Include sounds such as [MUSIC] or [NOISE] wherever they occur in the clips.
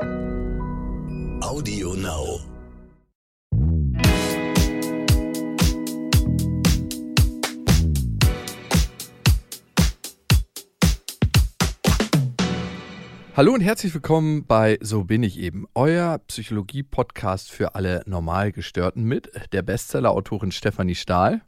Audio Now. Hallo und herzlich willkommen bei So bin ich eben, euer Psychologie-Podcast für alle Normalgestörten mit der Bestseller-Autorin Stefanie Stahl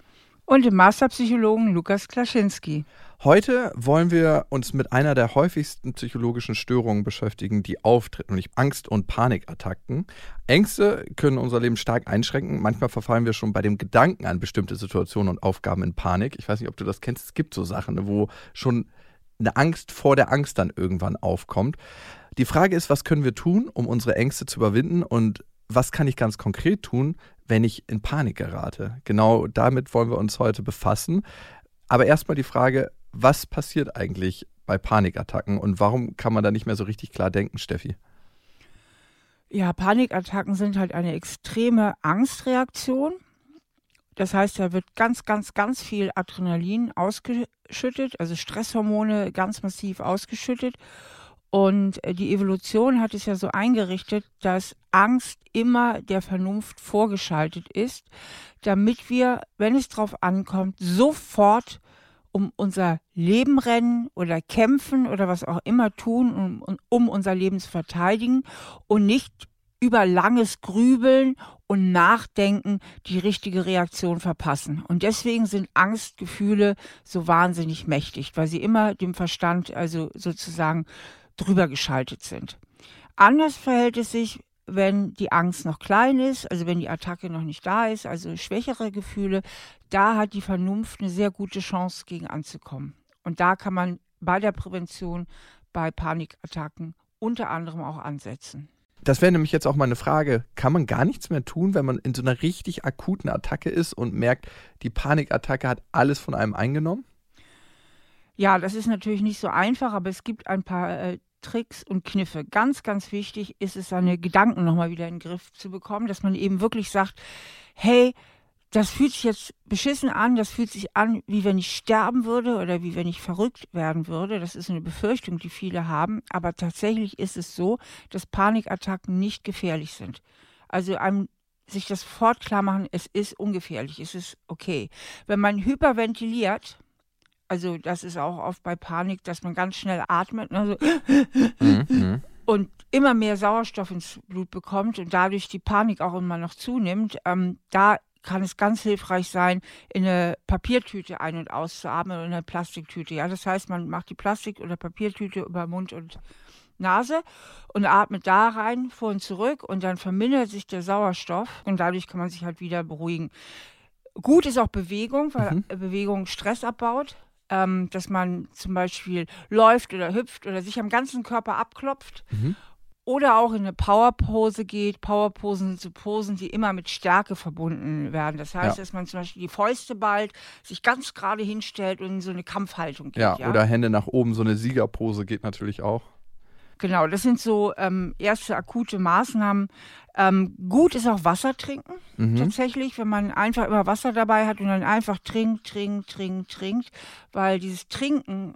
und dem Masterpsychologen Lukas Klaschinski. Heute wollen wir uns mit einer der häufigsten psychologischen Störungen beschäftigen, die auftreten, nämlich Angst- und Panikattacken. Ängste können unser Leben stark einschränken. Manchmal verfallen wir schon bei dem Gedanken an bestimmte Situationen und Aufgaben in Panik. Ich weiß nicht, ob du das kennst. Es gibt so Sachen, wo schon eine Angst vor der Angst dann irgendwann aufkommt. Die Frage ist, was können wir tun, um unsere Ängste zu überwinden und was kann ich ganz konkret tun, wenn ich in Panik gerate? Genau damit wollen wir uns heute befassen. Aber erstmal die Frage, was passiert eigentlich bei Panikattacken und warum kann man da nicht mehr so richtig klar denken, Steffi? Ja, Panikattacken sind halt eine extreme Angstreaktion. Das heißt, da wird ganz, ganz, ganz viel Adrenalin ausgeschüttet, also Stresshormone ganz massiv ausgeschüttet. Und äh, die Evolution hat es ja so eingerichtet, dass Angst immer der Vernunft vorgeschaltet ist, damit wir, wenn es drauf ankommt, sofort um unser Leben rennen oder kämpfen oder was auch immer tun, um, um unser Leben zu verteidigen und nicht über langes Grübeln und Nachdenken die richtige Reaktion verpassen. Und deswegen sind Angstgefühle so wahnsinnig mächtig, weil sie immer dem Verstand also sozusagen drüber geschaltet sind. Anders verhält es sich, wenn die Angst noch klein ist, also wenn die Attacke noch nicht da ist, also schwächere Gefühle, da hat die Vernunft eine sehr gute Chance gegen anzukommen. Und da kann man bei der Prävention bei Panikattacken unter anderem auch ansetzen. Das wäre nämlich jetzt auch mal eine Frage. Kann man gar nichts mehr tun, wenn man in so einer richtig akuten Attacke ist und merkt, die Panikattacke hat alles von einem eingenommen? Ja, das ist natürlich nicht so einfach, aber es gibt ein paar äh, Tricks und Kniffe. Ganz, ganz wichtig ist es, seine Gedanken nochmal wieder in den Griff zu bekommen, dass man eben wirklich sagt, hey, das fühlt sich jetzt beschissen an, das fühlt sich an, wie wenn ich sterben würde oder wie wenn ich verrückt werden würde. Das ist eine Befürchtung, die viele haben. Aber tatsächlich ist es so, dass Panikattacken nicht gefährlich sind. Also einem sich das sofort machen, es ist ungefährlich, es ist okay. Wenn man hyperventiliert, also das ist auch oft bei Panik, dass man ganz schnell atmet ne, so mhm. und immer mehr Sauerstoff ins Blut bekommt und dadurch die Panik auch immer noch zunimmt. Ähm, da kann es ganz hilfreich sein, in eine Papiertüte ein- und auszuatmen oder in eine Plastiktüte. Ja, das heißt, man macht die Plastik- oder Papiertüte über Mund und Nase und atmet da rein, vor und zurück und dann vermindert sich der Sauerstoff und dadurch kann man sich halt wieder beruhigen. Gut ist auch Bewegung, weil mhm. Bewegung Stress abbaut ähm, dass man zum Beispiel läuft oder hüpft oder sich am ganzen Körper abklopft. Mhm. Oder auch in eine Powerpose geht. Powerposen sind so Posen, die immer mit Stärke verbunden werden. Das heißt, ja. dass man zum Beispiel die Fäuste ballt, sich ganz gerade hinstellt und in so eine Kampfhaltung geht. Ja, ja, oder Hände nach oben, so eine Siegerpose geht natürlich auch. Genau, das sind so ähm, erste akute Maßnahmen. Ähm, gut ist auch Wasser trinken, mhm. tatsächlich, wenn man einfach immer Wasser dabei hat und dann einfach trinkt, trinkt, trinkt, trinkt, weil dieses Trinken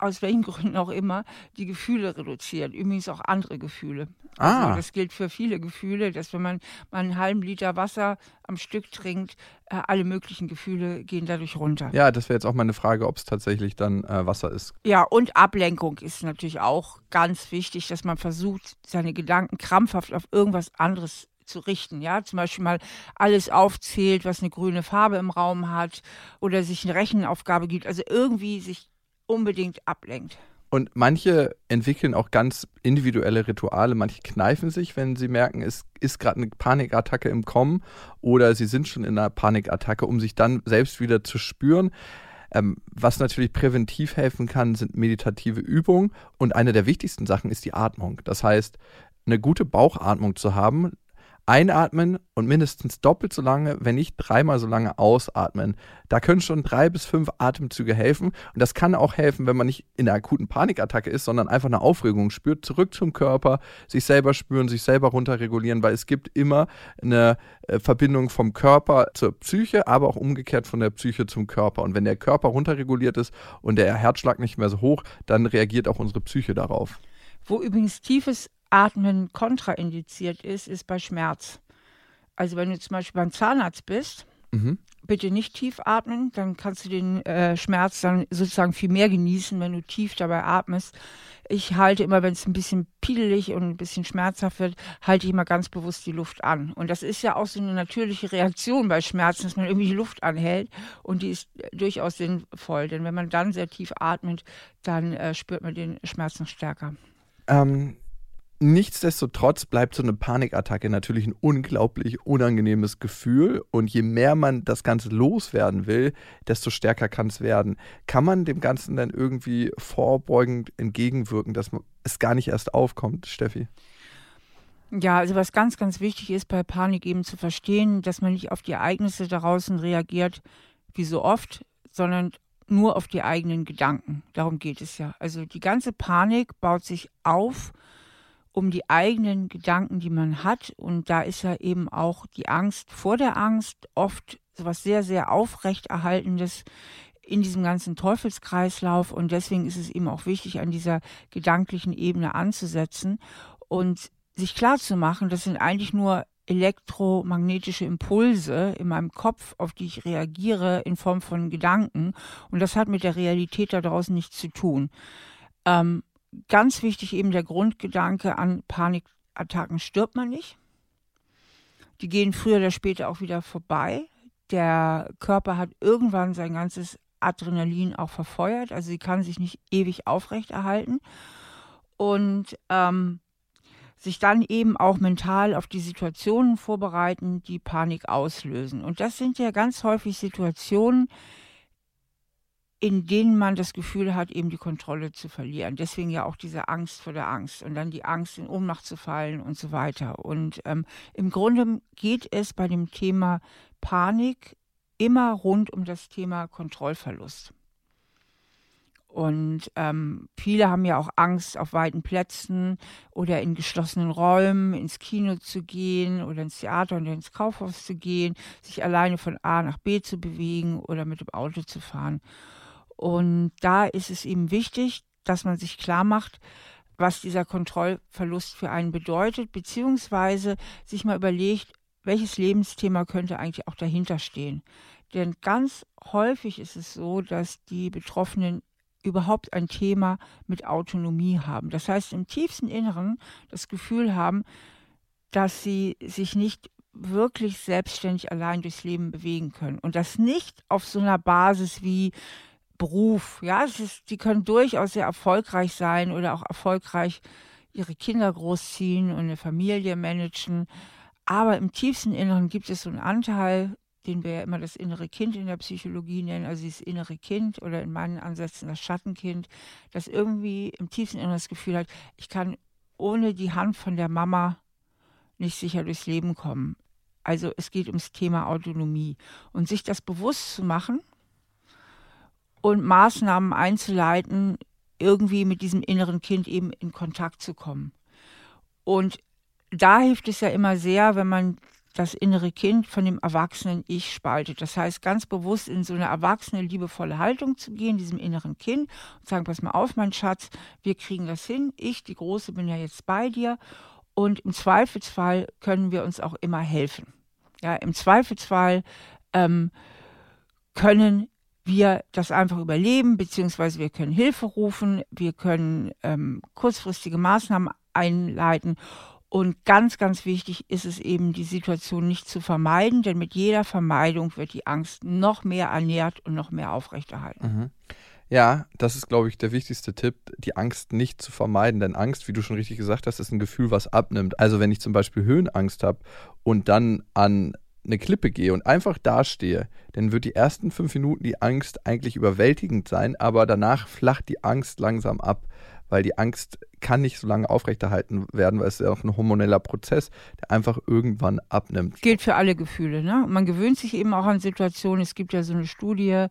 aus welchen Gründen auch immer, die Gefühle reduziert. Übrigens auch andere Gefühle. Ah. Also das gilt für viele Gefühle, dass wenn man mal einen halben Liter Wasser am Stück trinkt, äh, alle möglichen Gefühle gehen dadurch runter. Ja, das wäre jetzt auch meine Frage, ob es tatsächlich dann äh, Wasser ist. Ja, und Ablenkung ist natürlich auch ganz wichtig, dass man versucht, seine Gedanken krampfhaft auf irgendwas anderes zu richten. Ja, zum Beispiel mal alles aufzählt, was eine grüne Farbe im Raum hat oder sich eine Rechenaufgabe gibt. Also irgendwie sich unbedingt ablenkt. Und manche entwickeln auch ganz individuelle Rituale. Manche kneifen sich, wenn sie merken, es ist gerade eine Panikattacke im Kommen oder sie sind schon in einer Panikattacke, um sich dann selbst wieder zu spüren. Ähm, was natürlich präventiv helfen kann, sind meditative Übungen. Und eine der wichtigsten Sachen ist die Atmung. Das heißt, eine gute Bauchatmung zu haben, einatmen und mindestens doppelt so lange, wenn nicht dreimal so lange ausatmen. Da können schon drei bis fünf Atemzüge helfen. Und das kann auch helfen, wenn man nicht in einer akuten Panikattacke ist, sondern einfach eine Aufregung spürt, zurück zum Körper, sich selber spüren, sich selber runterregulieren, weil es gibt immer eine äh, Verbindung vom Körper zur Psyche, aber auch umgekehrt von der Psyche zum Körper. Und wenn der Körper runterreguliert ist und der Herzschlag nicht mehr so hoch, dann reagiert auch unsere Psyche darauf. Wo übrigens tiefes Atmen kontraindiziert ist, ist bei Schmerz. Also wenn du zum Beispiel beim Zahnarzt bist, Mhm. bitte nicht tief atmen, dann kannst du den äh, Schmerz dann sozusagen viel mehr genießen, wenn du tief dabei atmest. Ich halte immer, wenn es ein bisschen piedelig und ein bisschen schmerzhaft wird, halte ich immer ganz bewusst die Luft an. Und das ist ja auch so eine natürliche Reaktion bei Schmerzen, dass man irgendwie die Luft anhält und die ist durchaus sinnvoll, denn wenn man dann sehr tief atmet, dann äh, spürt man den Schmerz noch stärker. Ähm, nichtsdestotrotz bleibt so eine Panikattacke natürlich ein unglaublich unangenehmes Gefühl und je mehr man das Ganze loswerden will, desto stärker kann es werden. Kann man dem Ganzen dann irgendwie vorbeugend entgegenwirken, dass es gar nicht erst aufkommt, Steffi? Ja, also was ganz, ganz wichtig ist bei Panik eben zu verstehen, dass man nicht auf die Ereignisse da draußen reagiert, wie so oft, sondern nur auf die eigenen Gedanken. Darum geht es ja. Also die ganze Panik baut sich auf um die eigenen Gedanken, die man hat. Und da ist ja eben auch die Angst vor der Angst oft so was sehr, sehr aufrechterhaltendes in diesem ganzen Teufelskreislauf. Und deswegen ist es eben auch wichtig, an dieser gedanklichen Ebene anzusetzen und sich klarzumachen, das sind eigentlich nur elektromagnetische Impulse in meinem Kopf, auf die ich reagiere in Form von Gedanken. Und das hat mit der Realität da draußen nichts zu tun. Ähm, ganz wichtig eben der Grundgedanke an Panikattacken stirbt man nicht. Die gehen früher oder später auch wieder vorbei. Der Körper hat irgendwann sein ganzes Adrenalin auch verfeuert, also sie kann sich nicht ewig aufrechterhalten und ähm, sich dann eben auch mental auf die Situationen vorbereiten, die Panik auslösen. Und das sind ja ganz häufig Situationen, in denen man das Gefühl hat, eben die Kontrolle zu verlieren. Deswegen ja auch diese Angst vor der Angst und dann die Angst, in Ohnmacht zu fallen und so weiter. Und ähm, im Grunde geht es bei dem Thema Panik immer rund um das Thema Kontrollverlust. Und ähm, viele haben ja auch Angst, auf weiten Plätzen oder in geschlossenen Räumen ins Kino zu gehen oder ins Theater oder ins Kaufhaus zu gehen, sich alleine von A nach B zu bewegen oder mit dem Auto zu fahren. Und da ist es eben wichtig, dass man sich klar macht, was dieser Kontrollverlust für einen bedeutet, beziehungsweise sich mal überlegt, welches Lebensthema könnte eigentlich auch dahinter stehen. Denn ganz häufig ist es so, dass die Betroffenen überhaupt ein Thema mit Autonomie haben. Das heißt, im tiefsten Inneren das Gefühl haben, dass sie sich nicht wirklich selbstständig allein durchs Leben bewegen können. Und das nicht auf so einer Basis wie Beruf. Ja, es ist, die können durchaus sehr erfolgreich sein oder auch erfolgreich ihre Kinder großziehen und eine Familie managen. Aber im tiefsten Inneren gibt es so einen Anteil, den wir ja immer das innere Kind in der Psychologie nennen, also dieses innere Kind oder in meinen Ansätzen das Schattenkind, das irgendwie im tiefsten Inneren das Gefühl hat, ich kann ohne die Hand von der Mama nicht sicher durchs Leben kommen. Also es geht ums Thema Autonomie. Und sich das bewusst zu machen, und Maßnahmen einzuleiten, irgendwie mit diesem inneren Kind eben in Kontakt zu kommen. Und da hilft es ja immer sehr, wenn man das innere Kind von dem erwachsenen Ich spaltet. Das heißt, ganz bewusst in so eine erwachsene, liebevolle Haltung zu gehen, diesem inneren Kind und sagen, pass mal auf, mein Schatz, wir kriegen das hin. Ich, die Große, bin ja jetzt bei dir. Und im Zweifelsfall können wir uns auch immer helfen. Ja, im Zweifelsfall ähm, können wir das einfach überleben, beziehungsweise wir können Hilfe rufen, wir können ähm, kurzfristige Maßnahmen einleiten. Und ganz, ganz wichtig ist es eben, die Situation nicht zu vermeiden, denn mit jeder Vermeidung wird die Angst noch mehr ernährt und noch mehr aufrechterhalten. Mhm. Ja, das ist, glaube ich, der wichtigste Tipp, die Angst nicht zu vermeiden. Denn Angst, wie du schon richtig gesagt hast, ist ein Gefühl, was abnimmt. Also wenn ich zum Beispiel Höhenangst habe und dann an eine Klippe gehe und einfach dastehe, dann wird die ersten fünf Minuten die Angst eigentlich überwältigend sein, aber danach flacht die Angst langsam ab, weil die Angst kann nicht so lange aufrechterhalten werden, weil es ja auch ein hormoneller Prozess, der einfach irgendwann abnimmt. Gilt für alle Gefühle. Ne? Man gewöhnt sich eben auch an Situationen. Es gibt ja so eine Studie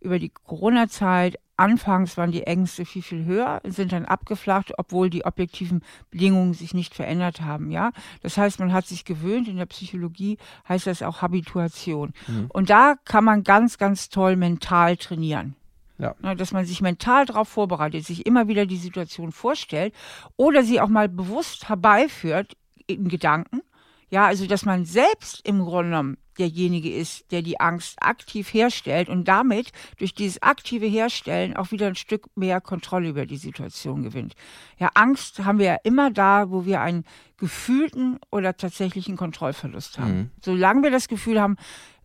über die Corona-Zeit. Anfangs waren die Ängste viel, viel höher, sind dann abgeflacht, obwohl die objektiven Bedingungen sich nicht verändert haben. Ja, Das heißt, man hat sich gewöhnt. In der Psychologie heißt das auch Habituation. Mhm. Und da kann man ganz, ganz toll mental trainieren. Ja. Na, dass man sich mental darauf vorbereitet, sich immer wieder die Situation vorstellt oder sie auch mal bewusst herbeiführt in Gedanken. Ja, also dass man selbst im Grunde genommen derjenige ist, der die Angst aktiv herstellt und damit durch dieses aktive Herstellen auch wieder ein Stück mehr Kontrolle über die Situation gewinnt. Ja, Angst haben wir ja immer da, wo wir einen gefühlten oder tatsächlichen Kontrollverlust haben. Mhm. Solange wir das Gefühl haben,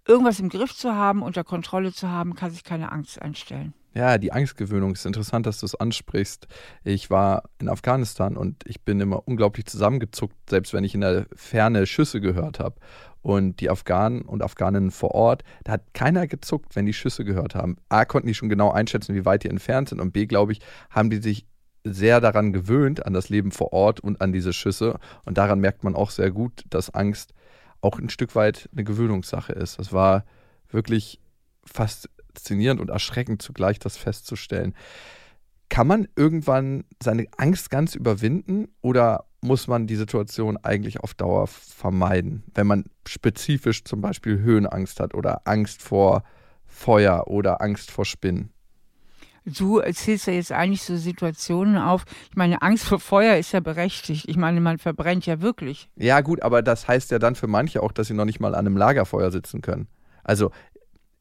irgendwas im Griff zu haben, unter Kontrolle zu haben, kann sich keine Angst einstellen. Ja, die Angstgewöhnung ist interessant, dass du es ansprichst. Ich war in Afghanistan und ich bin immer unglaublich zusammengezuckt, selbst wenn ich in der Ferne Schüsse gehört habe. Und die Afghanen und Afghaninnen vor Ort, da hat keiner gezuckt, wenn die Schüsse gehört haben. A, konnten die schon genau einschätzen, wie weit die entfernt sind. Und B, glaube ich, haben die sich sehr daran gewöhnt, an das Leben vor Ort und an diese Schüsse. Und daran merkt man auch sehr gut, dass Angst auch ein Stück weit eine Gewöhnungssache ist. Das war wirklich faszinierend und erschreckend zugleich, das festzustellen. Kann man irgendwann seine Angst ganz überwinden oder muss man die Situation eigentlich auf Dauer vermeiden, wenn man spezifisch zum Beispiel Höhenangst hat oder Angst vor Feuer oder Angst vor Spinnen? Du erzählst ja jetzt eigentlich so Situationen auf. Ich meine, Angst vor Feuer ist ja berechtigt. Ich meine, man verbrennt ja wirklich. Ja, gut, aber das heißt ja dann für manche auch, dass sie noch nicht mal an einem Lagerfeuer sitzen können. Also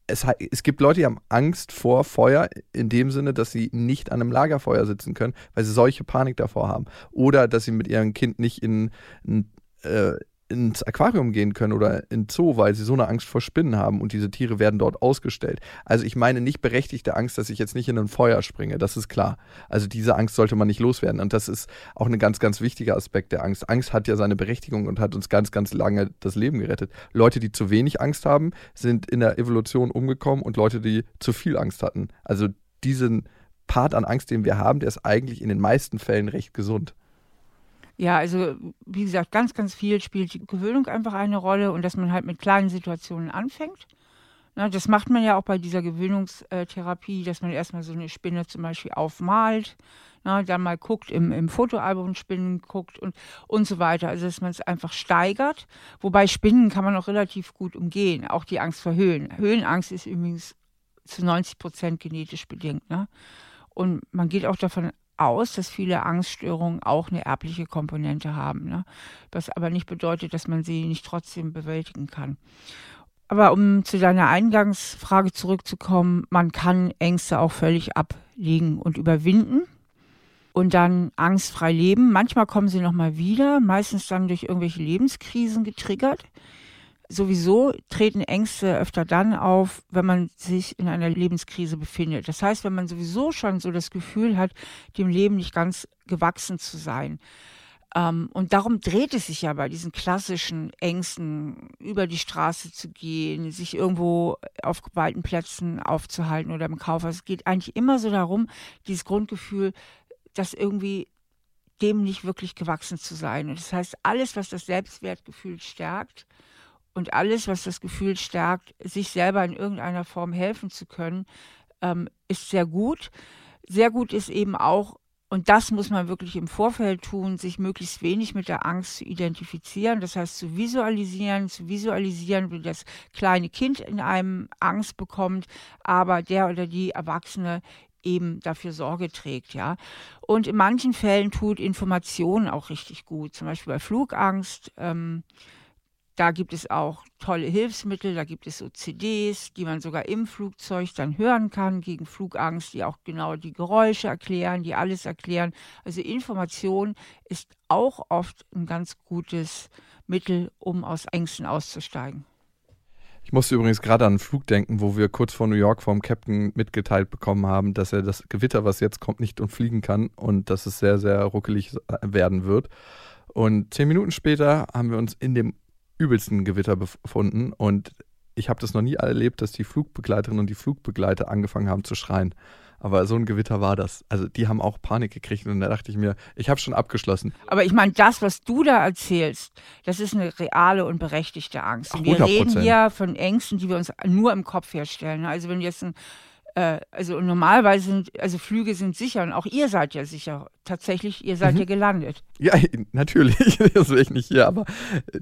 es, es, gibt Leute, die haben Angst vor Feuer in dem Sinne, dass sie nicht an einem Lagerfeuer sitzen können, weil sie solche Panik davor haben. Oder dass sie mit ihrem Kind nicht in, in, äh, ins Aquarium gehen können oder in Zoo, weil sie so eine Angst vor Spinnen haben und diese Tiere werden dort ausgestellt. Also ich meine nicht berechtigte Angst, dass ich jetzt nicht in ein Feuer springe, das ist klar. Also diese Angst sollte man nicht loswerden und das ist auch ein ganz, ganz wichtiger Aspekt der Angst. Angst hat ja seine Berechtigung und hat uns ganz, ganz lange das Leben gerettet. Leute, die zu wenig Angst haben, sind in der Evolution umgekommen und Leute, die zu viel Angst hatten. Also diesen Part an Angst, den wir haben, der ist eigentlich in den meisten Fällen recht gesund. Ja, also wie gesagt, ganz, ganz viel spielt die Gewöhnung einfach eine Rolle und dass man halt mit kleinen Situationen anfängt. Na, das macht man ja auch bei dieser Gewöhnungstherapie, dass man erstmal so eine Spinne zum Beispiel aufmalt, na, dann mal guckt, im, im Fotoalbum Spinnen guckt und, und so weiter. Also dass man es einfach steigert. Wobei Spinnen kann man auch relativ gut umgehen, auch die Angst vor Höhen. Höhenangst ist übrigens zu 90 Prozent genetisch bedingt. Ne? Und man geht auch davon aus, dass viele Angststörungen auch eine erbliche Komponente haben. Ne? Was aber nicht bedeutet, dass man sie nicht trotzdem bewältigen kann. Aber um zu deiner Eingangsfrage zurückzukommen, man kann Ängste auch völlig ablegen und überwinden und dann angstfrei leben. Manchmal kommen sie nochmal wieder, meistens dann durch irgendwelche Lebenskrisen getriggert sowieso treten Ängste öfter dann auf, wenn man sich in einer Lebenskrise befindet. Das heißt, wenn man sowieso schon so das Gefühl hat, dem Leben nicht ganz gewachsen zu sein. Ähm, und darum dreht es sich ja bei diesen klassischen Ängsten, über die Straße zu gehen, sich irgendwo auf weiten Plätzen aufzuhalten oder im Kaufhaus. Es geht eigentlich immer so darum, dieses Grundgefühl, dass irgendwie dem nicht wirklich gewachsen zu sein. Und das heißt, alles, was das Selbstwertgefühl stärkt, und alles, was das Gefühl stärkt, sich selber in irgendeiner Form helfen zu können, ähm, ist sehr gut. Sehr gut ist eben auch, und das muss man wirklich im Vorfeld tun, sich möglichst wenig mit der Angst zu identifizieren. Das heißt, zu visualisieren, zu visualisieren, wie das kleine Kind in einem Angst bekommt, aber der oder die Erwachsene eben dafür Sorge trägt, ja. Und in manchen Fällen tut Information auch richtig gut, zum Beispiel bei Flugangst. Ähm, da gibt es auch tolle Hilfsmittel, da gibt es so CDs, die man sogar im Flugzeug dann hören kann gegen Flugangst, die auch genau die Geräusche erklären, die alles erklären. Also Information ist auch oft ein ganz gutes Mittel, um aus Ängsten auszusteigen. Ich musste übrigens gerade an einen Flug denken, wo wir kurz vor New York vom Captain mitgeteilt bekommen haben, dass er das Gewitter, was jetzt kommt, nicht umfliegen kann und dass es sehr, sehr ruckelig werden wird. Und zehn Minuten später haben wir uns in dem übelsten Gewitter befunden und ich habe das noch nie erlebt, dass die Flugbegleiterinnen und die Flugbegleiter angefangen haben zu schreien. Aber so ein Gewitter war das. Also die haben auch Panik gekriegt und da dachte ich mir, ich habe schon abgeschlossen. Aber ich meine, das, was du da erzählst, das ist eine reale und berechtigte Angst. Und wir reden hier von Ängsten, die wir uns nur im Kopf herstellen. Also wenn jetzt ein Äh, also normalerweise sind, also Flüge sind sicher und auch ihr seid ja sicher. Tatsächlich, ihr seid Mhm. ja gelandet. Ja, [LAUGHS] natürlich, [LAUGHS] das wäre ich nicht hier, aber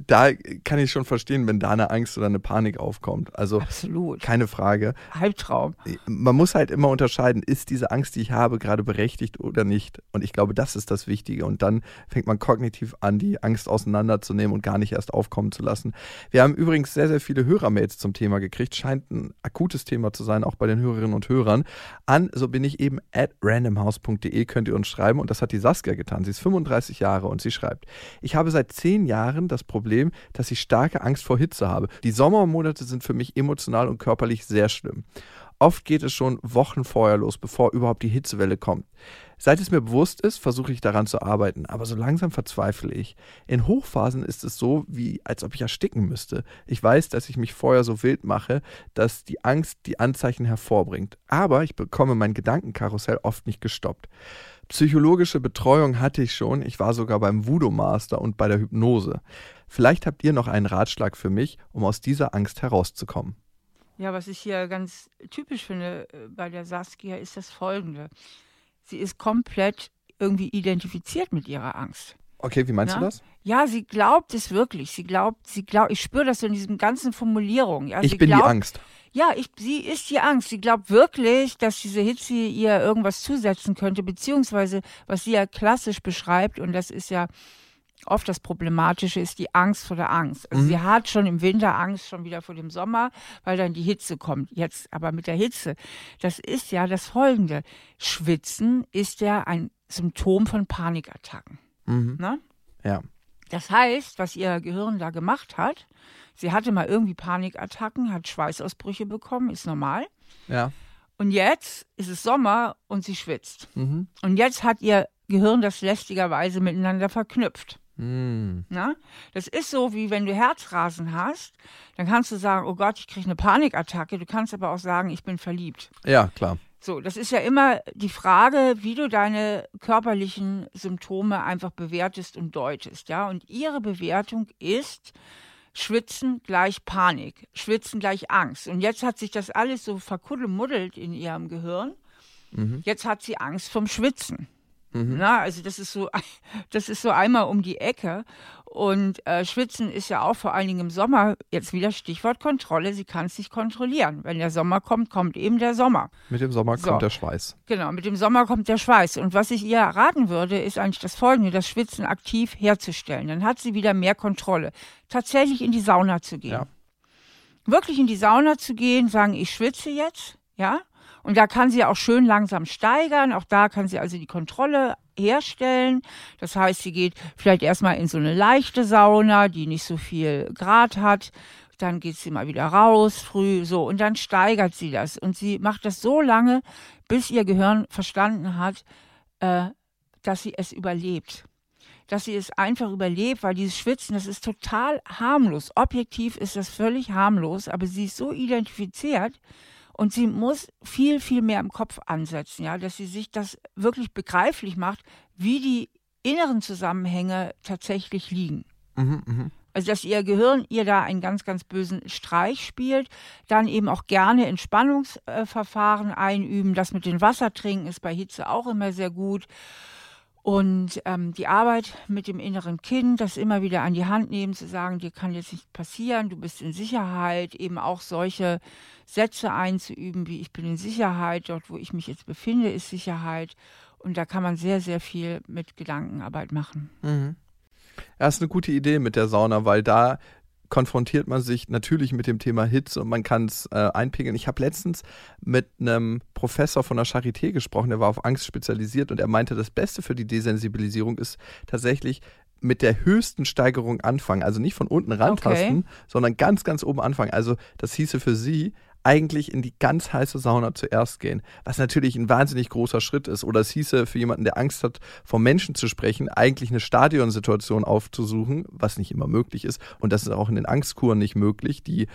da kann ich schon verstehen, wenn da eine Angst oder eine Panik aufkommt. Also Absolut. keine Frage. Albtraum. Man muss halt immer unterscheiden, ist diese Angst, die ich habe, gerade berechtigt oder nicht. Und ich glaube, das ist das Wichtige. Und dann fängt man kognitiv an, die Angst auseinanderzunehmen und gar nicht erst aufkommen zu lassen. Wir haben übrigens sehr, sehr viele Hörermails zum Thema gekriegt. Scheint ein akutes Thema zu sein, auch bei den Hörerinnen und Hörern. An, so bin ich eben, at randomhouse.de könnt ihr uns schreiben. Und das hat die Saskia getan. Sie ist 35 Jahre und sie schreibt, ich habe seit zehn Jahren das Problem, dass ich starke Angst vor Hitze habe. Die Sommermonate sind für mich emotional und körperlich sehr schlimm. Oft geht es schon Wochen vorher los, bevor überhaupt die Hitzewelle kommt. Seit es mir bewusst ist, versuche ich daran zu arbeiten, aber so langsam verzweifle ich. In Hochphasen ist es so, wie als ob ich ersticken müsste. Ich weiß, dass ich mich vorher so wild mache, dass die Angst die Anzeichen hervorbringt. Aber ich bekomme mein Gedankenkarussell oft nicht gestoppt. Psychologische Betreuung hatte ich schon, ich war sogar beim Voodoo Master und bei der Hypnose. Vielleicht habt ihr noch einen Ratschlag für mich, um aus dieser Angst herauszukommen. Ja, was ich hier ganz typisch finde äh, bei der Saskia ist das folgende. Sie ist komplett irgendwie identifiziert mit ihrer Angst. Okay, wie meinst Ja? du das? Ja, sie glaubt es wirklich. Sie glaubt, sie glaubt, ich spüre das so in diesen ganzen Formulierungen. Ja, Ich bin glaubt, die Angst. Ja, ich, sie ist die Angst. Sie glaubt wirklich, dass diese Hitze ihr irgendwas zusetzen könnte, beziehungsweise was sie ja klassisch beschreibt, und das ist ja oft das Problematische, ist die Angst vor der Angst. Also Mhm. sie hat schon im Winter Angst schon wieder vor dem Sommer, weil dann die Hitze kommt. Jetzt aber mit der Hitze, das ist ja das Folgende. Schwitzen ist ja ein Symptom von Panikattacken. Mhm. Ne? Ja. Das heißt, was ihr Gehirn da gemacht hat, sie hatte mal irgendwie Panikattacken, hat Schweißausbrüche bekommen, ist normal. Ja. Und jetzt ist es Sommer und sie schwitzt. Mhm. Und jetzt hat ihr Gehirn das lästigerweise miteinander verknüpft. Mhm. Na? Das ist so, wie wenn du Herzrasen hast, dann kannst du sagen, oh Gott, ich kriege eine Panikattacke. Du kannst aber auch sagen, ich bin verliebt. Ja, klar. So, das ist ja immer die Frage, wie du deine körperlichen Symptome einfach bewertest und deutest, ja. Und ihre Bewertung ist Schwitzen gleich Panik, Schwitzen gleich Angst. Und jetzt hat sich das alles so verkuddelmuddelt in ihrem Gehirn. Mhm. Jetzt hat sie Angst vom Schwitzen. Mhm. Na, also das ist so, [LAUGHS] das ist so einmal um die Ecke. Und äh, Schwitzen ist ja auch vor allen Dingen im Sommer, jetzt wieder Stichwort Kontrolle, sie kann es nicht kontrollieren. Wenn der Sommer kommt, kommt eben der Sommer. Mit dem Sommer So. kommt der Schweiß. Genau, mit dem Sommer kommt der Schweiß. Und was ich ihr raten würde, ist eigentlich das Folgende, das Schwitzen aktiv herzustellen. Dann hat sie wieder mehr Kontrolle. Tatsächlich in die Sauna zu gehen. Ja. Wirklich in die Sauna zu gehen, sagen, ich schwitze jetzt, ja. Und da kann sie auch schön langsam steigern. Auch da kann sie also die Kontrolle herstellen. Das heißt, sie geht vielleicht erstmal in so eine leichte Sauna, die nicht so viel Grad hat. Dann geht sie mal wieder raus, früh, so. Und dann steigert sie das. Und sie macht das so lange, bis ihr Gehirn verstanden hat, äh, dass sie es überlebt. Dass sie es einfach überlebt, weil dieses Schwitzen, das ist total harmlos. Objektiv ist das völlig harmlos, aber sie ist so identifiziert und sie muss viel, viel mehr im Kopf ansetzen, ja, dass sie sich das wirklich begreiflich macht, wie die inneren Zusammenhänge tatsächlich liegen. Mhm, mhm. Also, dass ihr Gehirn ihr da einen ganz, ganz bösen Streich spielt. Dann eben auch gerne Entspannungsverfahren einüben. Das mit dem Wassertrinken ist bei Hitze auch immer sehr gut. Und ähm, die Arbeit mit dem inneren Kind, das immer wieder an die Hand nehmen, zu sagen, dir kann jetzt nicht passieren, du bist in Sicherheit, eben auch solche Sätze einzuüben, wie ich bin in Sicherheit, dort wo ich mich jetzt befinde, ist Sicherheit. Und da kann man sehr, sehr viel mit Gedankenarbeit machen. Mhm. Ja, ist eine gute Idee mit der Sauna, weil da konfrontiert man sich natürlich mit dem Thema Hitze und man kann es äh, einpegeln. Ich habe letztens mit einem Professor von der Charité gesprochen, der war auf Angst spezialisiert und er meinte, das Beste für die Desensibilisierung ist tatsächlich mit der höchsten Steigerung anfangen. Also nicht von unten rantasten, sondern ganz, ganz oben anfangen. Also das hieße für sie eigentlich in die ganz heiße Sauna zuerst gehen, was natürlich ein wahnsinnig großer Schritt ist. Oder es hieße für jemanden, der Angst hat, vor Menschen zu sprechen, eigentlich eine Stadionsituation aufzusuchen, was nicht immer möglich ist. Und das ist auch in den Angstkuren nicht möglich, die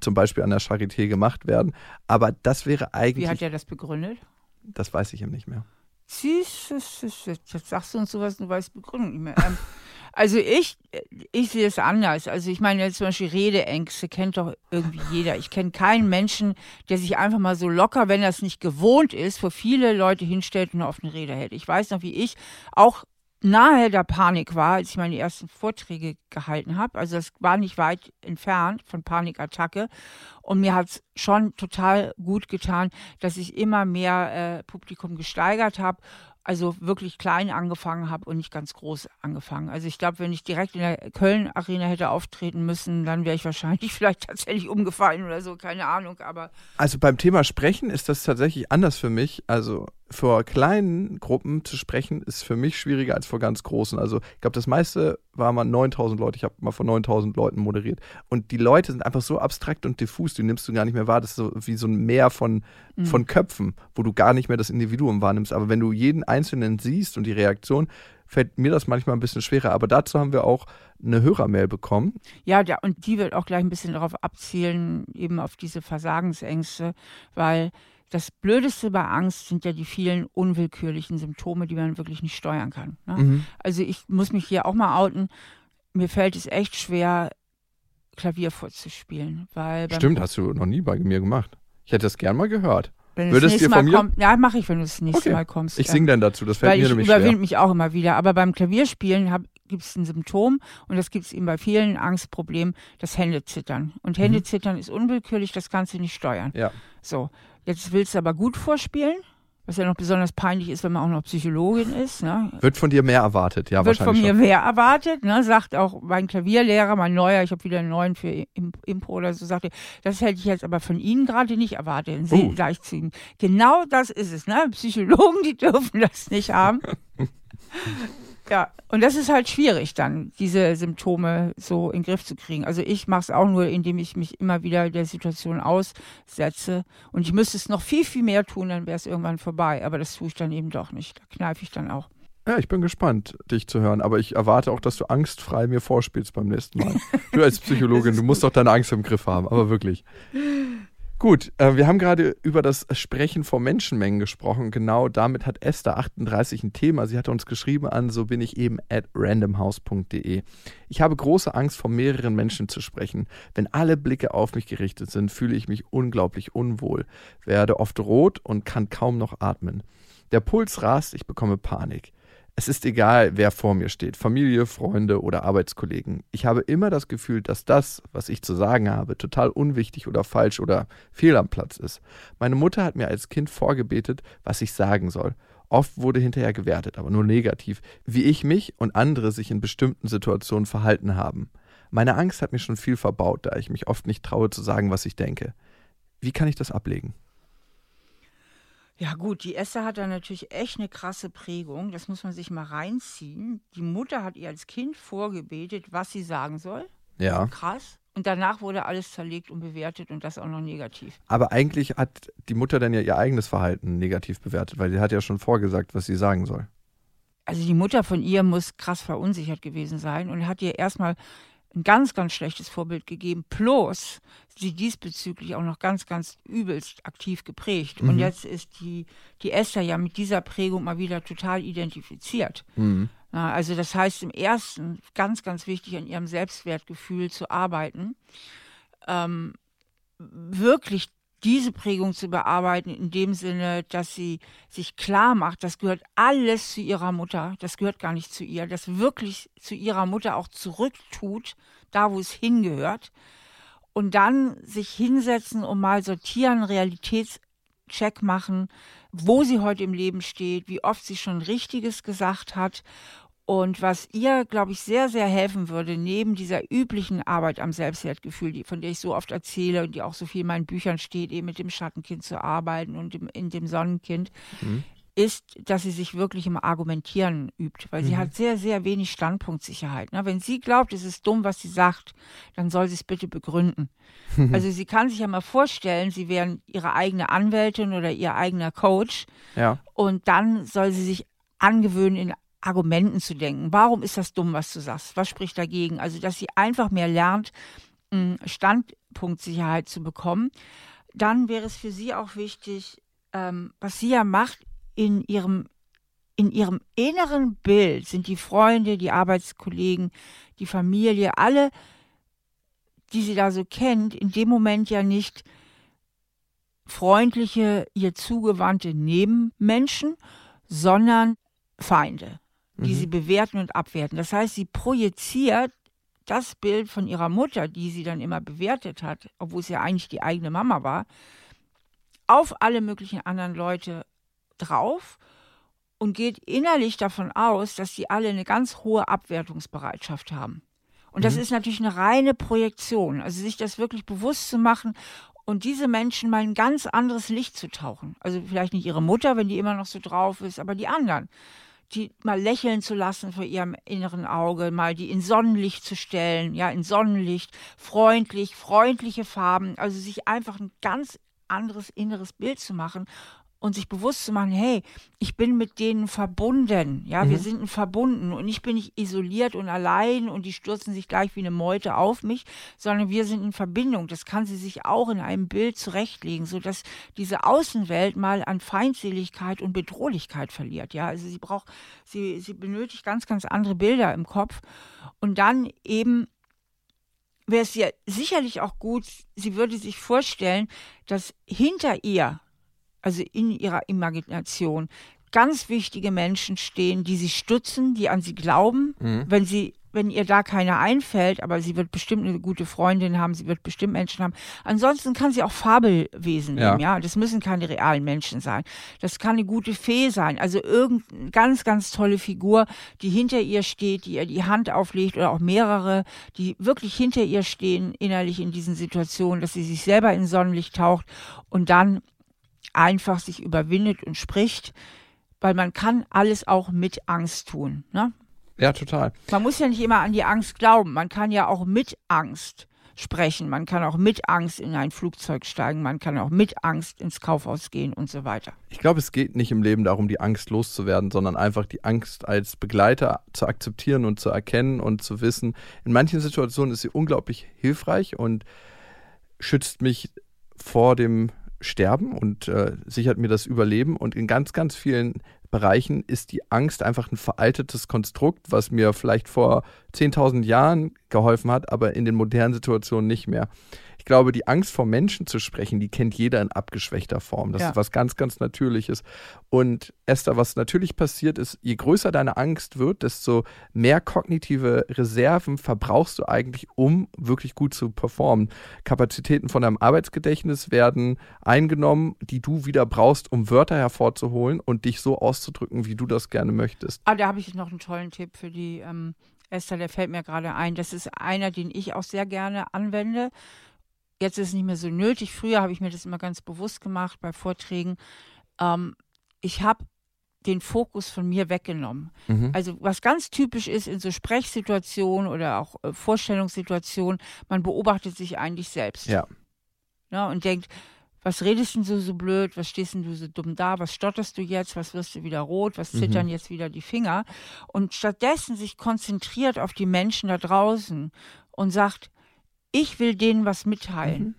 zum Beispiel an der Charité gemacht werden. Aber das wäre Wie eigentlich, hat er das begründet? das weiß ich ihm nicht mehr. Jetzt sagst du uns sowas, du weißt Begründung nicht mehr. Ähm, also ich, ich sehe es anders. Also ich meine zum Beispiel Redeängste kennt doch irgendwie jeder. Ich kenne keinen Menschen, der sich einfach mal so locker, wenn er es nicht gewohnt ist, vor viele Leute hinstellt und eine offene Rede hält. Ich weiß noch, wie ich auch nahe der Panik war, als ich meine ersten Vorträge gehalten habe. Also das war nicht weit entfernt von Panikattacke. Und mir hat es schon total gut getan, dass ich immer mehr äh, Publikum gesteigert habe also wirklich klein angefangen habe und nicht ganz groß angefangen. Also ich glaube, wenn ich direkt in der Köln-Arena hätte auftreten müssen, dann wäre ich wahrscheinlich [LAUGHS] vielleicht tatsächlich umgefallen oder so, keine Ahnung. Aber also beim Thema Sprechen ist das tatsächlich anders für mich. Also vor kleinen Gruppen zu sprechen, ist für mich schwieriger als vor ganz großen. Also ich glaube, das meiste war mal 9000 Leute. Ich habe mal vor 9000 Leuten moderiert. Und die Leute sind einfach so abstrakt und diffus, die nimmst du gar nicht mehr wahr. Das ist so wie so ein Meer von, mhm. von Köpfen, wo du gar nicht mehr das Individuum wahrnimmst. Aber wenn du jeden Einzelnen siehst und die Reaktion, fällt mir das manchmal ein bisschen schwerer. Aber dazu haben wir auch eine Hörermail bekommen. Ja, ja, und die wird auch gleich ein bisschen darauf abzielen, eben auf diese Versagensängste, weil das Blödeste bei Angst sind ja die vielen unwillkürlichen Symptome, die man wirklich nicht steuern kann. Ne? Mhm. Also ich muss mich hier auch mal outen. Mir fällt es echt schwer, Klavier vorzuspielen. Weil Stimmt, hast du noch nie bei mir gemacht. Ich hätte das gern mal gehört. Wenn Würdest du dir von mir? Kommt, ja, mache ich, wenn du das nächste okay. Mal kommst. Ich singe dann dazu, das fällt Weil mir nämlich schwer. Ich überwinde mich auch immer wieder. Aber beim Klavierspielen gibt es ein Symptom und das gibt es eben bei vielen Angstproblemen, das Händezittern. Und mhm. Händezittern mhm. ist unwillkürlich, das kannst du nicht steuern. Ja. So, Jetzt willst du aber gut vorspielen, was ja noch besonders peinlich ist, wenn man auch noch Psychologin ist. Ne? Wird von dir mehr erwartet, ja, Wird wahrscheinlich. Wird von mir mehr erwartet, ne? sagt auch mein Klavierlehrer, mein neuer, ich habe wieder einen neuen für Impro oder so, sagte, das hätte ich jetzt aber von Ihnen gerade nicht erwartet. Sie uh. gleich zu. Genau das ist es, ne? Psychologen, die dürfen das nicht haben. [LAUGHS] Ja, und das ist halt schwierig dann, diese Symptome so in den Griff zu kriegen. Also ich mache es auch nur, indem ich mich immer wieder der Situation aussetze. Und ich müsste es noch viel, viel mehr tun, dann wäre es irgendwann vorbei. Aber das tue ich dann eben doch nicht. Da kneife ich dann auch. Ja, ich bin gespannt, dich zu hören. Aber ich erwarte auch, dass du angstfrei mir vorspielst beim nächsten Mal. Du als Psychologin, du musst doch deine Angst im Griff haben. Aber wirklich. Gut, äh, wir haben gerade über das Sprechen vor Menschenmengen gesprochen. Genau damit hat Esther 38 ein Thema. Sie hat uns geschrieben an, so bin ich eben at randomhouse.de. Ich habe große Angst, vor mehreren Menschen zu sprechen. Wenn alle Blicke auf mich gerichtet sind, fühle ich mich unglaublich unwohl, werde oft rot und kann kaum noch atmen. Der Puls rast, ich bekomme Panik. Es ist egal, wer vor mir steht, Familie, Freunde oder Arbeitskollegen. Ich habe immer das Gefühl, dass das, was ich zu sagen habe, total unwichtig oder falsch oder fehl am Platz ist. Meine Mutter hat mir als Kind vorgebetet, was ich sagen soll. Oft wurde hinterher gewertet, aber nur negativ, wie ich mich und andere sich in bestimmten Situationen verhalten haben. Meine Angst hat mir schon viel verbaut, da ich mich oft nicht traue zu sagen, was ich denke. Wie kann ich das ablegen? Ja gut, die Esther hat da natürlich echt eine krasse Prägung. Das muss man sich mal reinziehen. Die Mutter hat ihr als Kind vorgebetet, was sie sagen soll. Ja. Krass. Und danach wurde alles zerlegt und bewertet und das auch noch negativ. Aber eigentlich hat die Mutter dann ja ihr eigenes Verhalten negativ bewertet, weil sie hat ja schon vorgesagt, was sie sagen soll. Also die Mutter von ihr muss krass verunsichert gewesen sein und hat ihr erstmal ein ganz, ganz schlechtes Vorbild gegeben, plus sie diesbezüglich auch noch ganz, ganz übelst aktiv geprägt. Mhm. Und jetzt ist die, die Esther ja mit dieser Prägung mal wieder total identifiziert. Mhm. Also das heißt im ersten ganz, ganz wichtig, an ihrem Selbstwertgefühl zu arbeiten, ähm, wirklich diese Prägung zu bearbeiten, in dem Sinne, dass sie sich klar macht, das gehört alles zu ihrer Mutter, das gehört gar nicht zu ihr, das wirklich zu ihrer Mutter auch zurücktut, da wo es hingehört. Und dann sich hinsetzen und mal sortieren, Realitätscheck machen, wo sie heute im Leben steht, wie oft sie schon Richtiges gesagt hat und was ihr, glaube ich, sehr, sehr helfen würde, neben dieser üblichen Arbeit am Selbstwertgefühl, die, von der ich so oft erzähle und die auch so viel in meinen Büchern steht, eben mit dem Schattenkind zu arbeiten und im, in dem Sonnenkind, mhm. ist, dass sie sich wirklich im Argumentieren übt. Weil mhm. sie hat sehr, sehr wenig Standpunktsicherheit. Ne? Wenn sie glaubt, es ist dumm, was sie sagt, dann soll sie es bitte begründen. [LAUGHS] also sie kann sich ja mal vorstellen, sie wären ihre eigene Anwältin oder ihr eigener Coach. Ja. Und dann soll sie sich angewöhnen, in Argumenten zu denken. Warum ist das dumm, was du sagst? Was spricht dagegen? Also, dass sie einfach mehr lernt, Standpunktsicherheit zu bekommen. Dann wäre es für sie auch wichtig, ähm, was sie ja macht in ihrem in ihrem inneren Bild sind die Freunde, die Arbeitskollegen, die Familie, alle, die sie da so kennt, in dem Moment ja nicht freundliche, ihr zugewandte Nebenmenschen, sondern Feinde, die mhm. sie bewerten und abwerten. Das heißt, sie projiziert das Bild von ihrer Mutter, die sie dann immer bewertet hat, obwohl es ja eigentlich die eigene Mama war, auf alle möglichen anderen Leute drauf und geht innerlich davon aus, dass sie alle eine ganz hohe Abwertungsbereitschaft haben. Und das mhm. ist natürlich eine reine Projektion. Also sich das wirklich bewusst zu machen und diese Menschen mal ein ganz anderes Licht zu tauchen. Also vielleicht nicht ihre Mutter, wenn die immer noch so drauf ist, aber die anderen. Die mal lächeln zu lassen vor ihrem inneren Auge, mal die in Sonnenlicht zu stellen, ja, in Sonnenlicht, freundlich, freundliche Farben, also sich einfach ein ganz anderes inneres Bild zu machen und sich bewusst zu machen, hey, ich bin mit denen verbunden, ja, mhm. wir sind verbunden und ich bin nicht isoliert und allein und die stürzen sich gleich wie eine Meute auf mich, sondern wir sind in Verbindung. Das kann sie sich auch in einem Bild zurechtlegen, sodass diese Außenwelt mal an Feindseligkeit und Bedrohlichkeit verliert, ja. Also sie braucht, sie, sie benötigt ganz, ganz andere Bilder im Kopf und dann eben wäre es ja sicherlich auch gut, sie würde sich vorstellen, dass hinter ihr also in ihrer Imagination, ganz wichtige Menschen stehen, die sie stützen, die an sie glauben, mhm. wenn sie wenn ihr da keiner einfällt, aber sie wird bestimmt eine gute Freundin haben, sie wird bestimmt Menschen haben. Ansonsten kann sie auch Fabelwesen ja. nehmen, ja. Das müssen keine realen Menschen sein. Das kann eine gute Fee sein. Also irgendeine ganz, ganz tolle Figur, die hinter ihr steht, die ihr die Hand auflegt oder auch mehrere, die wirklich hinter ihr stehen, innerlich in diesen Situationen, dass sie sich selber in Sonnenlicht taucht und dann einfach sich überwindet und spricht, weil man kann alles auch mit Angst tun. Ne? Ja, total. Man muss ja nicht immer an die Angst glauben. Man kann ja auch mit Angst sprechen. Man kann auch mit Angst in ein Flugzeug steigen. Man kann auch mit Angst ins Kaufhaus gehen und so weiter. Ich glaube, es geht nicht im Leben darum, die Angst loszuwerden, sondern einfach die Angst als Begleiter zu akzeptieren und zu erkennen und zu wissen. In manchen Situationen ist sie unglaublich hilfreich und schützt mich vor dem sterben und äh, sichert mir das Überleben. Und in ganz, ganz vielen Bereichen ist die Angst einfach ein veraltetes Konstrukt, was mir vielleicht vor 10.000 Jahren geholfen hat, aber in den modernen Situationen nicht mehr ich glaube, die Angst vor Menschen zu sprechen, die kennt jeder in abgeschwächter Form. Das ja. ist was ganz, ganz Natürliches. Und Esther, was natürlich passiert ist, je größer deine Angst wird, desto mehr kognitive Reserven verbrauchst du eigentlich, um wirklich gut zu performen. Kapazitäten von deinem Arbeitsgedächtnis werden eingenommen, die du wieder brauchst, um Wörter hervorzuholen und dich so auszudrücken, wie du das gerne möchtest. Ah, da habe ich noch einen tollen Tipp für die ähm, Esther, der fällt mir gerade ein. Das ist einer, den ich auch sehr gerne anwende. Jetzt ist es nicht mehr so nötig. Früher habe ich mir das immer ganz bewusst gemacht bei Vorträgen. Ähm, ich habe den Fokus von mir weggenommen. Mhm. Also was ganz typisch ist in so Sprechsituationen oder auch äh, Vorstellungssituationen, man beobachtet sich eigentlich selbst. Ja. ja. Und denkt, was redest du so, blöd, was stehst du so dumm da, was stotterst du jetzt, was wirst du wieder rot, was zittern mhm. jetzt wieder die Finger. Und stattdessen sich konzentriert auf die Menschen da draußen und sagt, ich will denen was mitteilen. Mhm.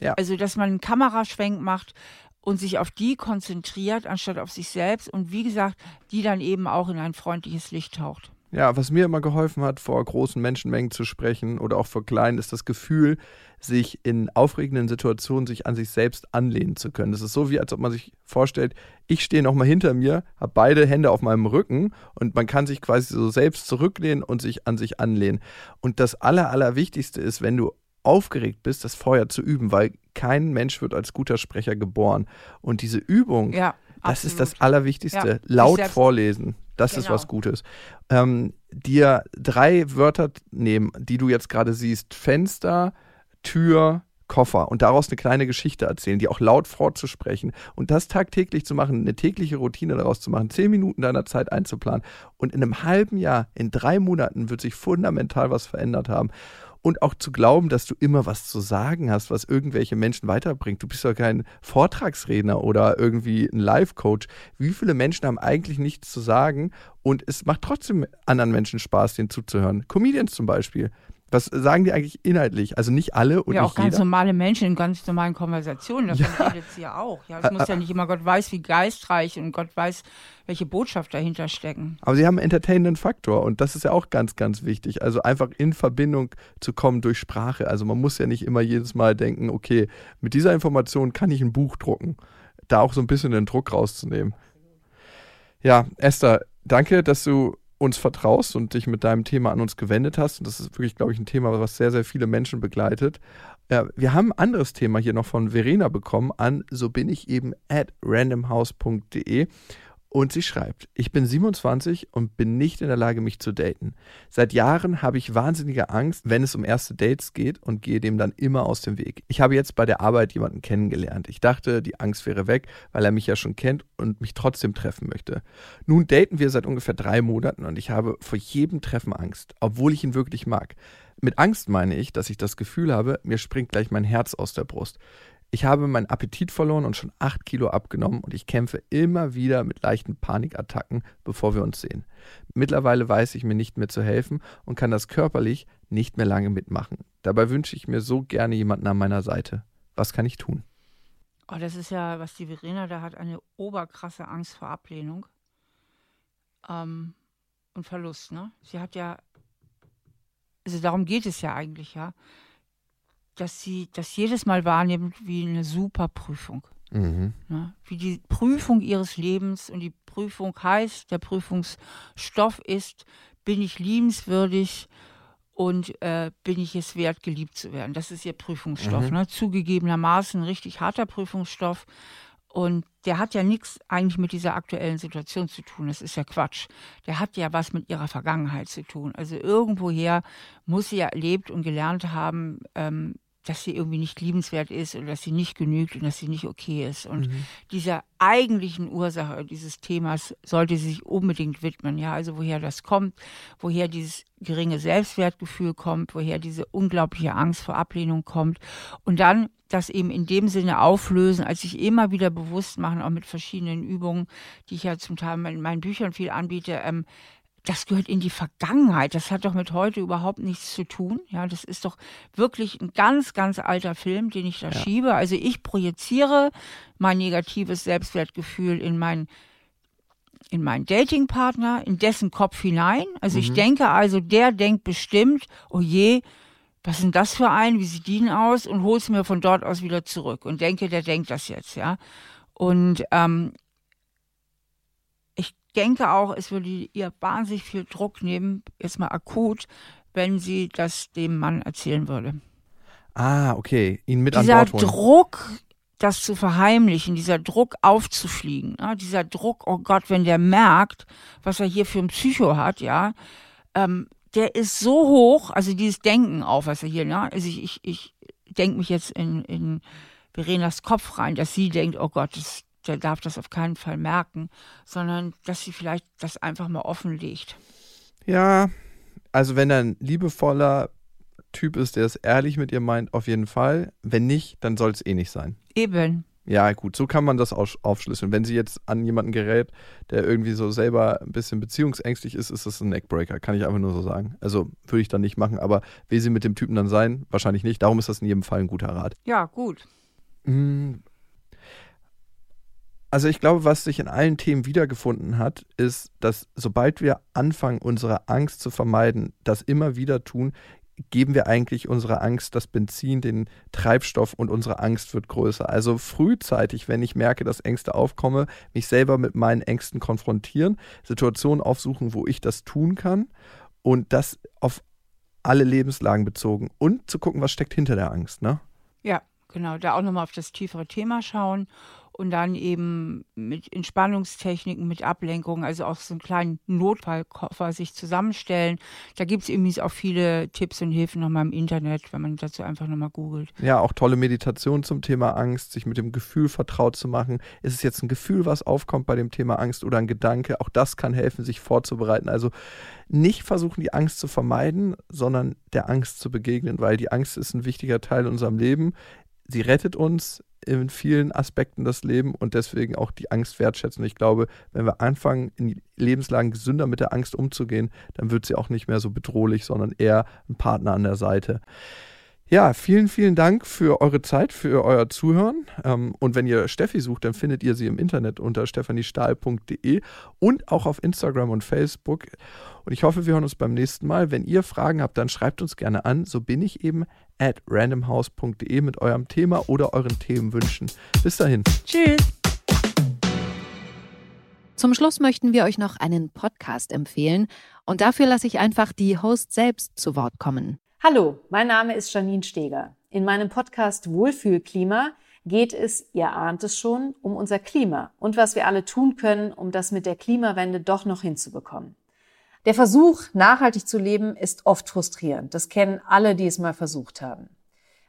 Ja. Also, dass man einen Kameraschwenk macht und sich auf die konzentriert, anstatt auf sich selbst und wie gesagt, die dann eben auch in ein freundliches Licht taucht. Ja, was mir immer geholfen hat, vor großen Menschenmengen zu sprechen oder auch vor kleinen, ist das Gefühl, sich in aufregenden Situationen sich an sich selbst anlehnen zu können. Das ist so wie, als ob man sich vorstellt, ich stehe nochmal hinter mir, habe beide Hände auf meinem Rücken und man kann sich quasi so selbst zurücklehnen und sich an sich anlehnen. Und das Aller, Allerwichtigste ist, wenn du aufgeregt bist, das vorher zu üben, weil kein Mensch wird als guter Sprecher geboren. Und diese Übung, ja, das ist das Allerwichtigste. Ja, Laut vorlesen. Das genau. ist was Gutes. Ähm, dir drei Wörter nehmen, die du jetzt gerade siehst: Fenster, Tür, Koffer. Und daraus eine kleine Geschichte erzählen, die auch laut vorzusprechen und das tagtäglich zu machen, eine tägliche Routine daraus zu machen, zehn Minuten deiner Zeit einzuplanen. Und in einem halben Jahr, in drei Monaten wird sich fundamental was verändert haben und auch zu glauben, dass du immer was zu sagen hast, was irgendwelche Menschen weiterbringt. Du bist doch kein Vortragsredner oder irgendwie ein Life-Coach. Wie viele Menschen haben eigentlich nichts zu sagen und es macht trotzdem anderen Menschen Spaß, denen zuzuhören? Comedians zum Beispiel. Was sagen die eigentlich inhaltlich? Also nicht alle und ja, auch ganz jeder. normale Menschen in ganz normalen Konversationen. Davon Ja. redet sie ja auch. Ja, es muss ja nicht immer Gott weiß, wie geistreich und Gott weiß, welche Botschaft dahinter stecken. Aber sie haben einen entertainenden Faktor und das ist ja auch ganz, ganz wichtig. Also einfach in Verbindung zu kommen durch Sprache. Also man muss ja nicht immer jedes Mal denken, okay, mit dieser Information kann ich ein Buch drucken. Da auch so ein bisschen den Druck rauszunehmen. Ja, Esther, danke, dass du uns vertraust und dich mit deinem Thema an uns gewendet hast. Und das ist wirklich, glaube ich, ein Thema, was sehr, sehr viele Menschen begleitet. Ja, wir haben ein anderes Thema hier noch von Verena bekommen an so bin ich eben at randomhouse.de. Und sie schreibt, ich bin 27 und bin nicht in der Lage, mich zu daten. Seit Jahren habe ich wahnsinnige Angst, wenn es um erste Dates geht und gehe dem dann immer aus dem Weg. Ich habe jetzt bei der Arbeit jemanden kennengelernt. Ich dachte, die Angst wäre weg, weil er mich ja schon kennt und mich trotzdem treffen möchte. Nun daten wir seit ungefähr drei Monaten und ich habe vor jedem Treffen Angst, obwohl ich ihn wirklich mag. Mit Angst meine ich, dass ich das Gefühl habe, mir springt gleich mein Herz aus der Brust. Ich habe meinen Appetit verloren und schon acht Kilo abgenommen und ich kämpfe immer wieder mit leichten Panikattacken, bevor wir uns sehen. Mittlerweile weiß ich mir nicht mehr zu helfen und kann das körperlich nicht mehr lange mitmachen. Dabei wünsche ich mir so gerne jemanden an meiner Seite. Was kann ich tun? Oh, das ist ja, was die Verena da hat, eine oberkrasse Angst vor Ablehnung ähm, und Verlust. Ne? Sie hat ja, also darum geht es ja eigentlich, ja, dass sie das jedes Mal wahrnimmt wie eine super Prüfung. Mhm. Ne? Wie die Prüfung ihres Lebens und die Prüfung heißt, der Prüfungsstoff ist, bin ich liebenswürdig und äh, bin ich es wert, geliebt zu werden. Das ist ihr Prüfungsstoff. Mhm. Ne? Zugegebenermaßen ein richtig harter Prüfungsstoff. Und der hat ja nichts eigentlich mit dieser aktuellen Situation zu tun. Das ist ja Quatsch. Der hat ja was mit ihrer Vergangenheit zu tun. Also irgendwoher muss sie ja erlebt und gelernt haben, ähm, dass sie irgendwie nicht liebenswert ist oder dass sie nicht genügt und dass sie nicht okay ist. Und dieser eigentlichen Ursache dieses Themas sollte sie sich unbedingt widmen. Ja, also woher das kommt, woher dieses geringe Selbstwertgefühl kommt, woher diese unglaubliche Angst vor Ablehnung kommt. Und dann das eben in dem Sinne auflösen, als sich immer wieder bewusst machen, auch mit verschiedenen Übungen, die ich ja zum Teil in meinen Büchern viel anbiete, ähm, das gehört in die Vergangenheit. Das hat doch mit heute überhaupt nichts zu tun. Ja, das ist doch wirklich ein ganz, ganz alter Film, den ich da schiebe. Also ich projiziere mein negatives Selbstwertgefühl in meinen in meinen Datingpartner, in dessen Kopf hinein. Also ich denke also, der denkt bestimmt, oh je, was denn das für ein, wie sieht die denn aus? Und hol's mir von dort aus wieder zurück und denke, der denkt das jetzt, ja. Und ähm, denke auch, es würde ihr wahnsinnig viel Druck nehmen, jetzt mal akut, wenn sie das dem Mann erzählen würde. Ah, okay. Ihn mit Dieser an Bord holen. Druck, das zu verheimlichen, dieser Druck aufzufliegen, ja, dieser Druck, oh Gott, wenn der merkt, was er hier für ein Psycho hat, ja, ähm, der ist so hoch, also dieses Denken auf, was er hier, ne, also ich, ich, ich denke mich jetzt in, in Verenas Kopf rein, dass sie denkt, oh Gott, das, der darf das auf keinen Fall merken, sondern dass sie vielleicht das einfach mal offenlegt. Ja, also wenn er ein liebevoller Typ ist, der es ehrlich mit ihr meint, auf jeden Fall. Wenn nicht, dann soll es eh nicht sein. Eben. Ja, gut, so kann man das aufschlüsseln. Wenn sie jetzt an jemanden gerät, der irgendwie so selber ein bisschen beziehungsängstlich ist, ist das ein Neckbreaker, kann ich einfach nur so sagen. Also würde ich dann nicht machen, aber will sie mit dem Typen dann sein? Wahrscheinlich nicht. Darum ist das in jedem Fall ein guter Rat. Ja, gut. Also ich glaube, was sich in allen Themen wiedergefunden hat, ist, dass sobald wir anfangen, unsere Angst zu vermeiden, das immer wieder tun, geben wir eigentlich unserer Angst das Benzin, den Treibstoff und unsere Angst wird größer. Also frühzeitig, wenn ich merke, dass Ängste aufkommen, mich selber mit meinen Ängsten konfrontieren, Situationen aufsuchen, wo ich das tun kann und das auf alle Lebenslagen bezogen und zu gucken, was steckt hinter der Angst, ne? Ja, genau. Da auch nochmal auf das tiefere Thema schauen und dann eben mit Entspannungstechniken, mit Ablenkung, also auch so einen kleinen Notfallkoffer sich zusammenstellen. Da gibt es eben auch viele Tipps und Hilfen nochmal im Internet, wenn man dazu einfach nochmal googelt. Ja, auch tolle Meditation zum Thema Angst, sich mit dem Gefühl vertraut zu machen. Ist es jetzt ein Gefühl, was aufkommt bei dem Thema Angst oder ein Gedanke? Auch das kann helfen, sich vorzubereiten. Also nicht versuchen, die Angst zu vermeiden, sondern der Angst zu begegnen, weil die Angst ist ein wichtiger Teil in unserem Leben. Sie rettet uns in vielen Aspekten das Leben und deswegen auch die Angst wertschätzen. Ich glaube, wenn wir anfangen, in Lebenslagen gesünder mit der Angst umzugehen, dann wird sie auch nicht mehr so bedrohlich, sondern eher ein Partner an der Seite. Ja, vielen, vielen Dank für eure Zeit, für euer Zuhören. Ähm, und wenn ihr Steffi sucht, dann findet ihr sie im Internet unter stephaniestahl.de und auch auf Instagram und Facebook. Und ich hoffe, wir hören uns beim nächsten Mal. Wenn ihr Fragen habt, dann schreibt uns gerne an. So bin ich eben at randomhouse.de mit eurem Thema oder euren Themenwünschen. Bis dahin. Tschüss. Zum Schluss möchten wir euch noch einen Podcast empfehlen. Und dafür lasse ich einfach die Host selbst zu Wort kommen. Hallo, mein Name ist Janine Steger. In meinem Podcast Wohlfühlklima geht es, ihr ahnt es schon, um unser Klima und was wir alle tun können, um das mit der Klimawende doch noch hinzubekommen. Der Versuch, nachhaltig zu leben, ist oft frustrierend. Das kennen alle, die es mal versucht haben.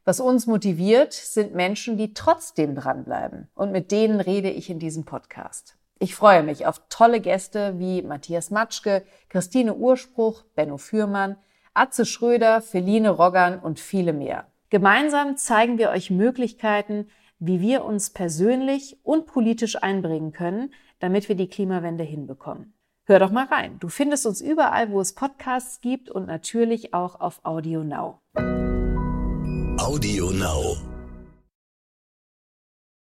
Was uns motiviert, sind Menschen, die trotzdem dranbleiben. Und mit denen rede ich in diesem Podcast. Ich freue mich auf tolle Gäste wie Matthias Matschke, Christine Urspruch, Benno Fürmann, Atze Schröder, Feline Roggern und viele mehr. Gemeinsam zeigen wir euch Möglichkeiten, wie wir uns persönlich und politisch einbringen können, damit wir die Klimawende hinbekommen. Hör doch mal rein. Du findest uns überall, wo es Podcasts gibt und natürlich auch auf Audio Now. Audio Now.